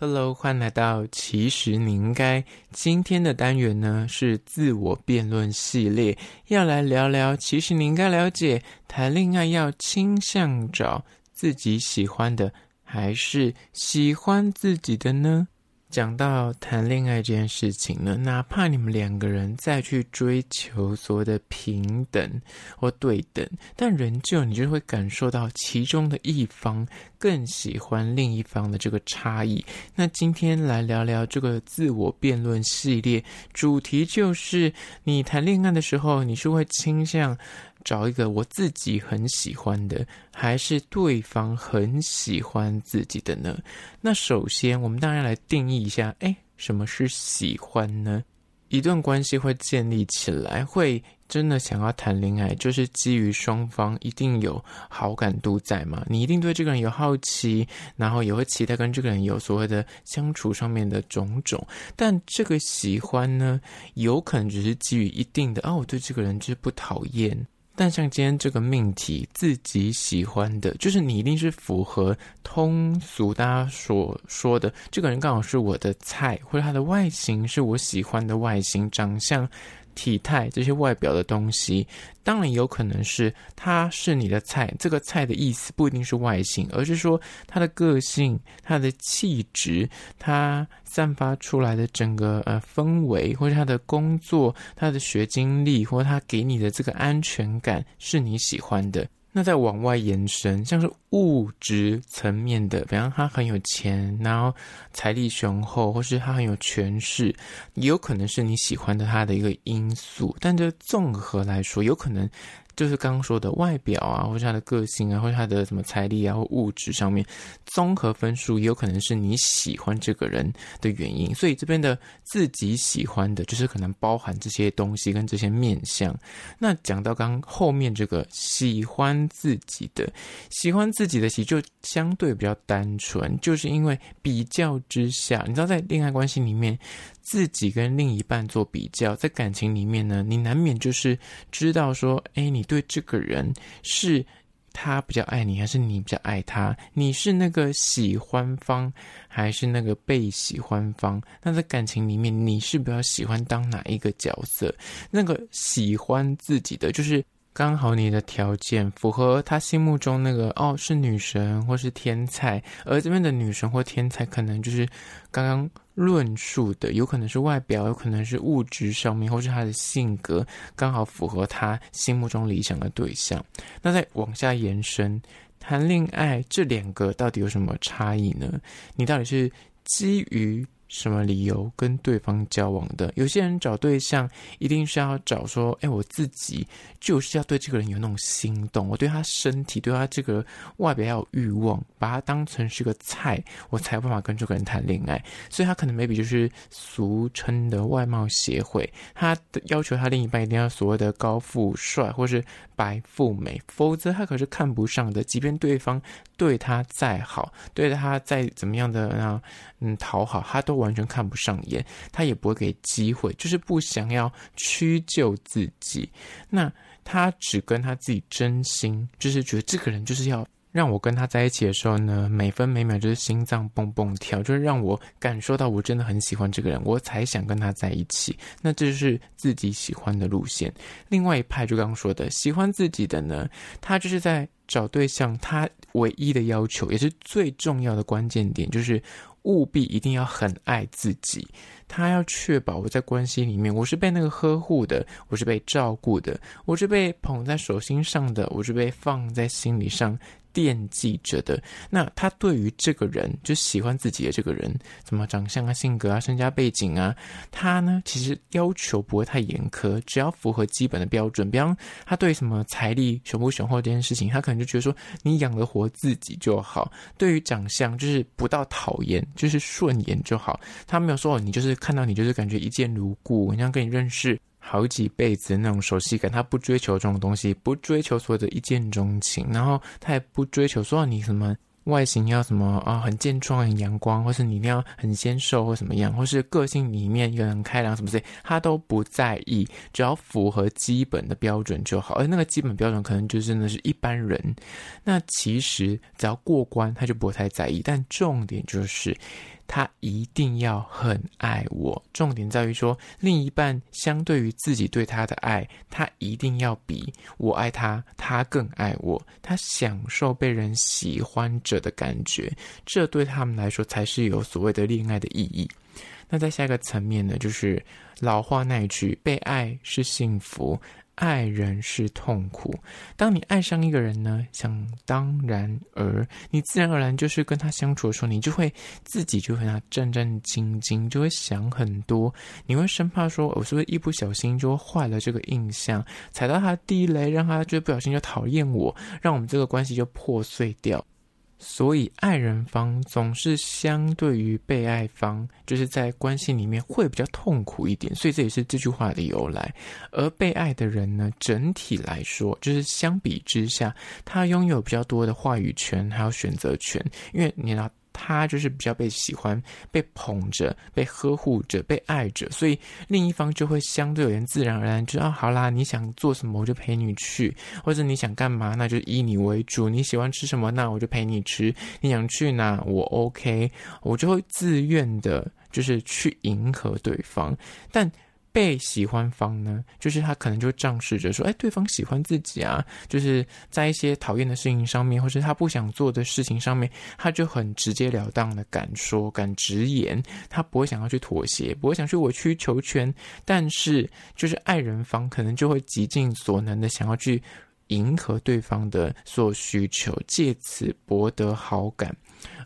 Hello，欢迎来到其实你应该。今天的单元呢是自我辩论系列，要来聊聊。其实你应该了解，谈恋爱要倾向找自己喜欢的，还是喜欢自己的呢？讲到谈恋爱这件事情呢，哪怕你们两个人再去追求所谓的平等或对等，但仍旧你就会感受到其中的一方更喜欢另一方的这个差异。那今天来聊聊这个自我辩论系列，主题就是你谈恋爱的时候，你是会倾向找一个我自己很喜欢的，还是对方很喜欢自己的呢？那首先，我们当然来定义一下，哎，什么是喜欢呢？一段关系会建立起来，会真的想要谈恋爱，就是基于双方一定有好感度在嘛。你一定对这个人有好奇，然后也会期待跟这个人有所谓的相处上面的种种。但这个喜欢呢，有可能只是基于一定的，哦，我对这个人就是不讨厌。但像今天这个命题，自己喜欢的，就是你一定是符合通俗大家所说的，这个人刚好是我的菜，或者他的外形是我喜欢的外形，长相。体态这些外表的东西，当然有可能是他是你的菜。这个菜的意思不一定是外形，而是说他的个性、他的气质、他散发出来的整个呃氛围，或者他的工作、他的学经历，或他给你的这个安全感是你喜欢的。那再往外延伸，像是物质层面的，比方他很有钱，然后财力雄厚，或是他很有权势，也有可能是你喜欢的他的一个因素。但这综合来说，有可能。就是刚刚说的外表啊，或者他的个性啊，或者他的什么财力啊，或物质上面综合分数，也有可能是你喜欢这个人的原因。所以这边的自己喜欢的，就是可能包含这些东西跟这些面相。那讲到刚后面这个喜欢自己的，喜欢自己的喜就相对比较单纯，就是因为比较之下，你知道在恋爱关系里面。自己跟另一半做比较，在感情里面呢，你难免就是知道说，诶，你对这个人是他比较爱你，还是你比较爱他？你是那个喜欢方，还是那个被喜欢方？那在感情里面，你是比较喜欢当哪一个角色？那个喜欢自己的，就是刚好你的条件符合他心目中那个哦，是女神或是天才，而这边的女神或天才，可能就是刚刚。论述的有可能是外表，有可能是物质上面，或是他的性格刚好符合他心目中理想的对象。那再往下延伸，谈恋爱这两个到底有什么差异呢？你到底是基于什么理由跟对方交往的？有些人找对象一定是要找说，哎，我自己就是要对这个人有那种心动，我对他身体、对他这个外表要有欲望，把他当成是个菜，我才有办法跟这个人谈恋爱。所以他可能 maybe 就是俗称的外貌协会，他的要求他另一半一定要所谓的高富帅或是白富美，否则他可是看不上的。即便对方对他再好，对他再怎么样的啊，嗯，讨好，他都。完全看不上眼，他也不会给机会，就是不想要屈就自己。那他只跟他自己真心，就是觉得这个人就是要让我跟他在一起的时候呢，每分每秒就是心脏蹦蹦跳，就是让我感受到我真的很喜欢这个人，我才想跟他在一起。那这就是自己喜欢的路线。另外一派就刚刚说的，喜欢自己的呢，他就是在找对象，他唯一的要求也是最重要的关键点就是。务必一定要很爱自己，他要确保我在关系里面，我是被那个呵护的，我是被照顾的，我是被捧在手心上的，我是被放在心里上。惦记着的，那他对于这个人就喜欢自己的这个人，怎么长相啊、性格啊、身家背景啊，他呢其实要求不会太严苛，只要符合基本的标准。比方他对什么财力雄不雄厚这件事情，他可能就觉得说你养得活自己就好。对于长相就是不到讨厌，就是顺眼就好。他没有说哦你就是看到你就是感觉一见如故，人家跟你认识。好几辈子的那种熟悉感，他不追求这种东西，不追求所谓的一见钟情，然后他也不追求说你什么外形要什么啊，很健壮、很阳光，或是你一定要很纤瘦或什么样，或是个性里面一个人开朗什么之类，他都不在意，只要符合基本的标准就好。而那个基本标准可能就真的是一般人，那其实只要过关，他就不会太在意。但重点就是。他一定要很爱我。重点在于说，另一半相对于自己对他的爱，他一定要比我爱他，他更爱我。他享受被人喜欢着的感觉，这对他们来说才是有所谓的恋爱的意义。那在下一个层面呢，就是老话那一句：“被爱是幸福。”爱人是痛苦。当你爱上一个人呢，想当然而你自然而然就是跟他相处的时候，你就会自己就和他战战兢兢，就会想很多。你会生怕说，我是不是一不小心就坏了这个印象，踩到他地雷，让他就不小心就讨厌我，让我们这个关系就破碎掉。所以，爱人方总是相对于被爱方，就是在关系里面会比较痛苦一点。所以，这也是这句话的由来。而被爱的人呢，整体来说，就是相比之下，他拥有比较多的话语权，还有选择权，因为你拿。他就是比较被喜欢、被捧着、被呵护着、被爱着，所以另一方就会相对有点自然而然，就啊，好啦，你想做什么我就陪你去，或者你想干嘛那就以你为主，你喜欢吃什么那我就陪你吃，你想去哪我 OK，我就会自愿的，就是去迎合对方，但。被喜欢方呢，就是他可能就仗势着说，哎，对方喜欢自己啊，就是在一些讨厌的事情上面，或是他不想做的事情上面，他就很直截了当的敢说、敢直言，他不会想要去妥协，不会想去委曲求全，但是就是爱人方可能就会极尽所能的想要去迎合对方的所有需求，借此博得好感。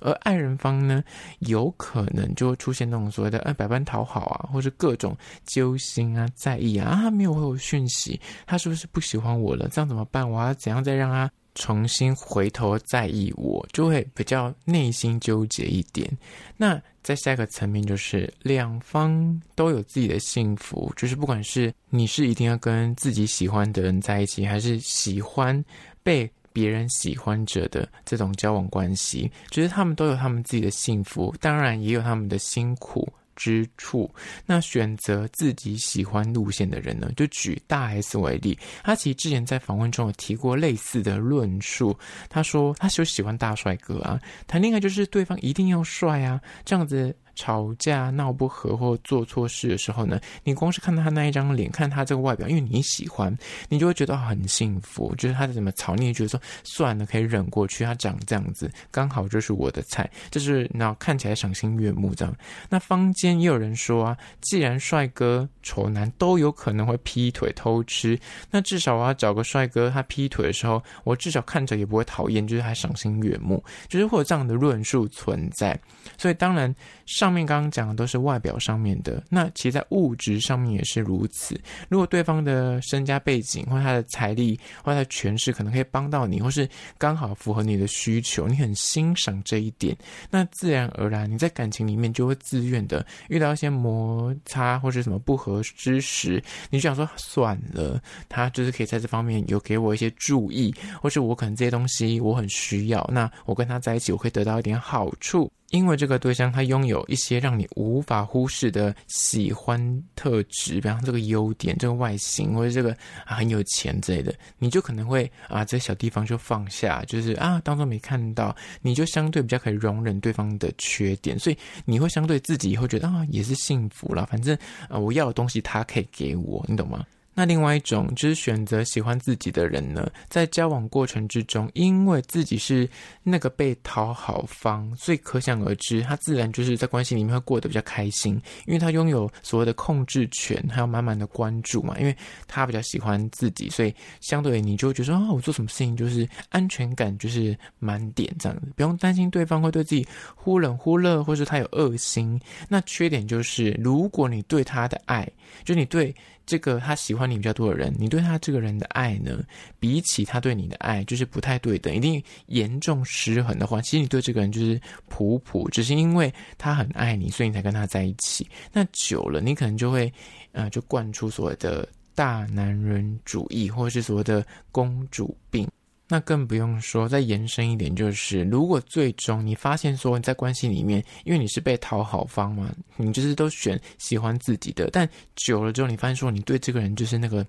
而爱人方呢，有可能就会出现那种所谓的“哎，百般讨好啊”，或是各种揪心啊、在意啊，啊，他没有回我讯息，他是不是不喜欢我了？这样怎么办？我要怎样再让他重新回头在意我？就会比较内心纠结一点。那在下一个层面，就是两方都有自己的幸福，就是不管是你是一定要跟自己喜欢的人在一起，还是喜欢被。别人喜欢着的这种交往关系，其实他们都有他们自己的幸福，当然也有他们的辛苦之处。那选择自己喜欢路线的人呢？就举大 S 为例，他其实之前在访问中有提过类似的论述。他说，他就喜欢大帅哥啊，谈恋爱就是对方一定要帅啊，这样子。吵架闹不和或做错事的时候呢，你光是看到他那一张脸，看他这个外表，因为你喜欢，你就会觉得很幸福。就是他怎么吵，你也觉得说算了，可以忍过去。他长这样子，刚好就是我的菜，就是那看起来赏心悦目这样。那坊间也有人说啊，既然帅哥丑男都有可能会劈腿偷吃，那至少我要找个帅哥，他劈腿的时候，我至少看着也不会讨厌，就是还赏心悦目，就是会有这样的论述存在。所以当然。上面刚刚讲的都是外表上面的，那其实在物质上面也是如此。如果对方的身家背景或他的财力或他的权势可能可以帮到你，或是刚好符合你的需求，你很欣赏这一点，那自然而然你在感情里面就会自愿的遇到一些摩擦或是什么不合之时，你就想说算了，他就是可以在这方面有给我一些注意，或是我可能这些东西我很需要，那我跟他在一起我可以得到一点好处。因为这个对象他拥有一些让你无法忽视的喜欢特质，比方这个优点、这个外形或者这个很有钱之类的，你就可能会啊这小地方就放下，就是啊当做没看到，你就相对比较可以容忍对方的缺点，所以你会相对自己以后觉得啊也是幸福了，反正啊我要的东西他可以给我，你懂吗？那另外一种就是选择喜欢自己的人呢，在交往过程之中，因为自己是那个被讨好方，所以可想而知，他自然就是在关系里面会过得比较开心，因为他拥有所谓的控制权，还有满满的关注嘛。因为他比较喜欢自己，所以相对你就会觉得啊，我做什么事情就是安全感就是满点这样子，不用担心对方会对自己忽冷忽热，或是他有恶心。那缺点就是，如果你对他的爱，就你对。这个他喜欢你比较多的人，你对他这个人的爱呢，比起他对你的爱，就是不太对等，一定严重失衡的话，其实你对这个人就是普普，只是因为他很爱你，所以你才跟他在一起。那久了，你可能就会，呃，就惯出所谓的大男人主义，或者是所谓的公主病。那更不用说，再延伸一点，就是如果最终你发现说你在关系里面，因为你是被讨好方嘛，你就是都选喜欢自己的，但久了之后你发现说你对这个人就是那个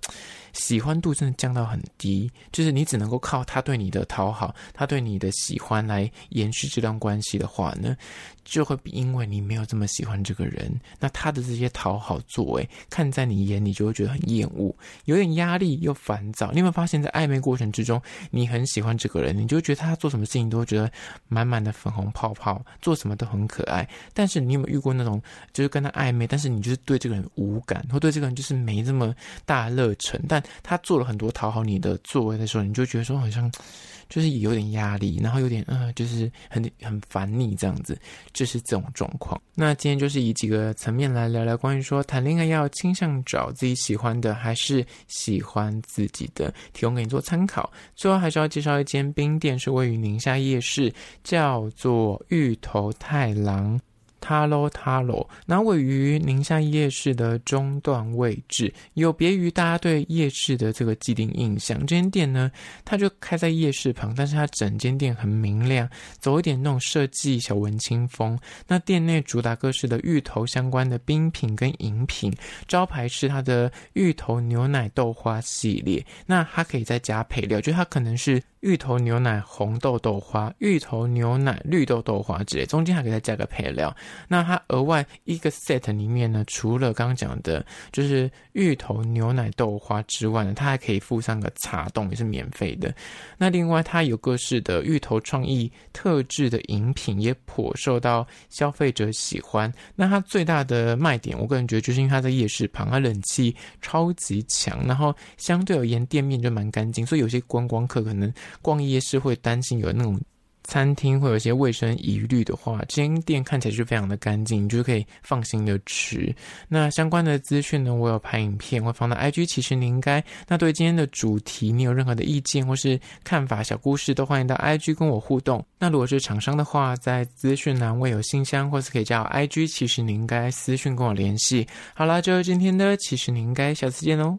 喜欢度真的降到很低，就是你只能够靠他对你的讨好，他对你的喜欢来延续这段关系的话呢，就会因为你没有这么喜欢这个人，那他的这些讨好作为，看在你眼里就会觉得很厌恶，有点压力又烦躁。你有没有发现，在暧昧过程之中，你很喜欢这个人，你就觉得他做什么事情都会觉得满满的粉红泡泡，做什么都很可爱。但是你有没有遇过那种，就是跟他暧昧，但是你就是对这个人无感，或对这个人就是没这么大热忱，但他做了很多讨好你的作为的时候，你就觉得说好像。就是有点压力，然后有点呃，就是很很烦你这样子，就是这种状况。那今天就是以几个层面来聊聊关于说谈恋爱要倾向找自己喜欢的，还是喜欢自己的，提供给你做参考。最后还是要介绍一间冰店，是位于宁夏夜市，叫做芋头太郎。塔罗塔罗，那位于宁夏夜市的中段位置，有别于大家对夜市的这个既定印象。这间店呢，它就开在夜市旁，但是它整间店很明亮，走一点那种设计小文青风。那店内主打各式的芋头相关的冰品跟饮品，招牌是它的芋头牛奶豆花系列。那它可以再加配料，就它可能是。芋头牛奶红豆豆花、芋头牛奶绿豆豆花之类，中间还可以再加个配料。那它额外一个 set 里面呢，除了刚刚讲的，就是芋头牛奶豆花之外呢，它还可以附上个茶冻，也是免费的。那另外它有各式的芋头创意特制的饮品，也颇受到消费者喜欢。那它最大的卖点，我个人觉得就是因为它在夜市旁，它冷气超级强，然后相对而言店面就蛮干净，所以有些观光客可能。逛夜市会担心有那种餐厅会有一些卫生疑虑的话，这间店看起来就非常的干净，你就可以放心的吃。那相关的资讯呢，我有拍影片，会放到 IG。其实你应该，那对今天的主题，你有任何的意见或是看法、小故事，都欢迎到 IG 跟我互动。那如果是厂商的话，在资讯栏位有信箱，或是可以加我 IG。其实你应该私讯跟我联系。好啦，就是今天的，其实你应该下次见喽。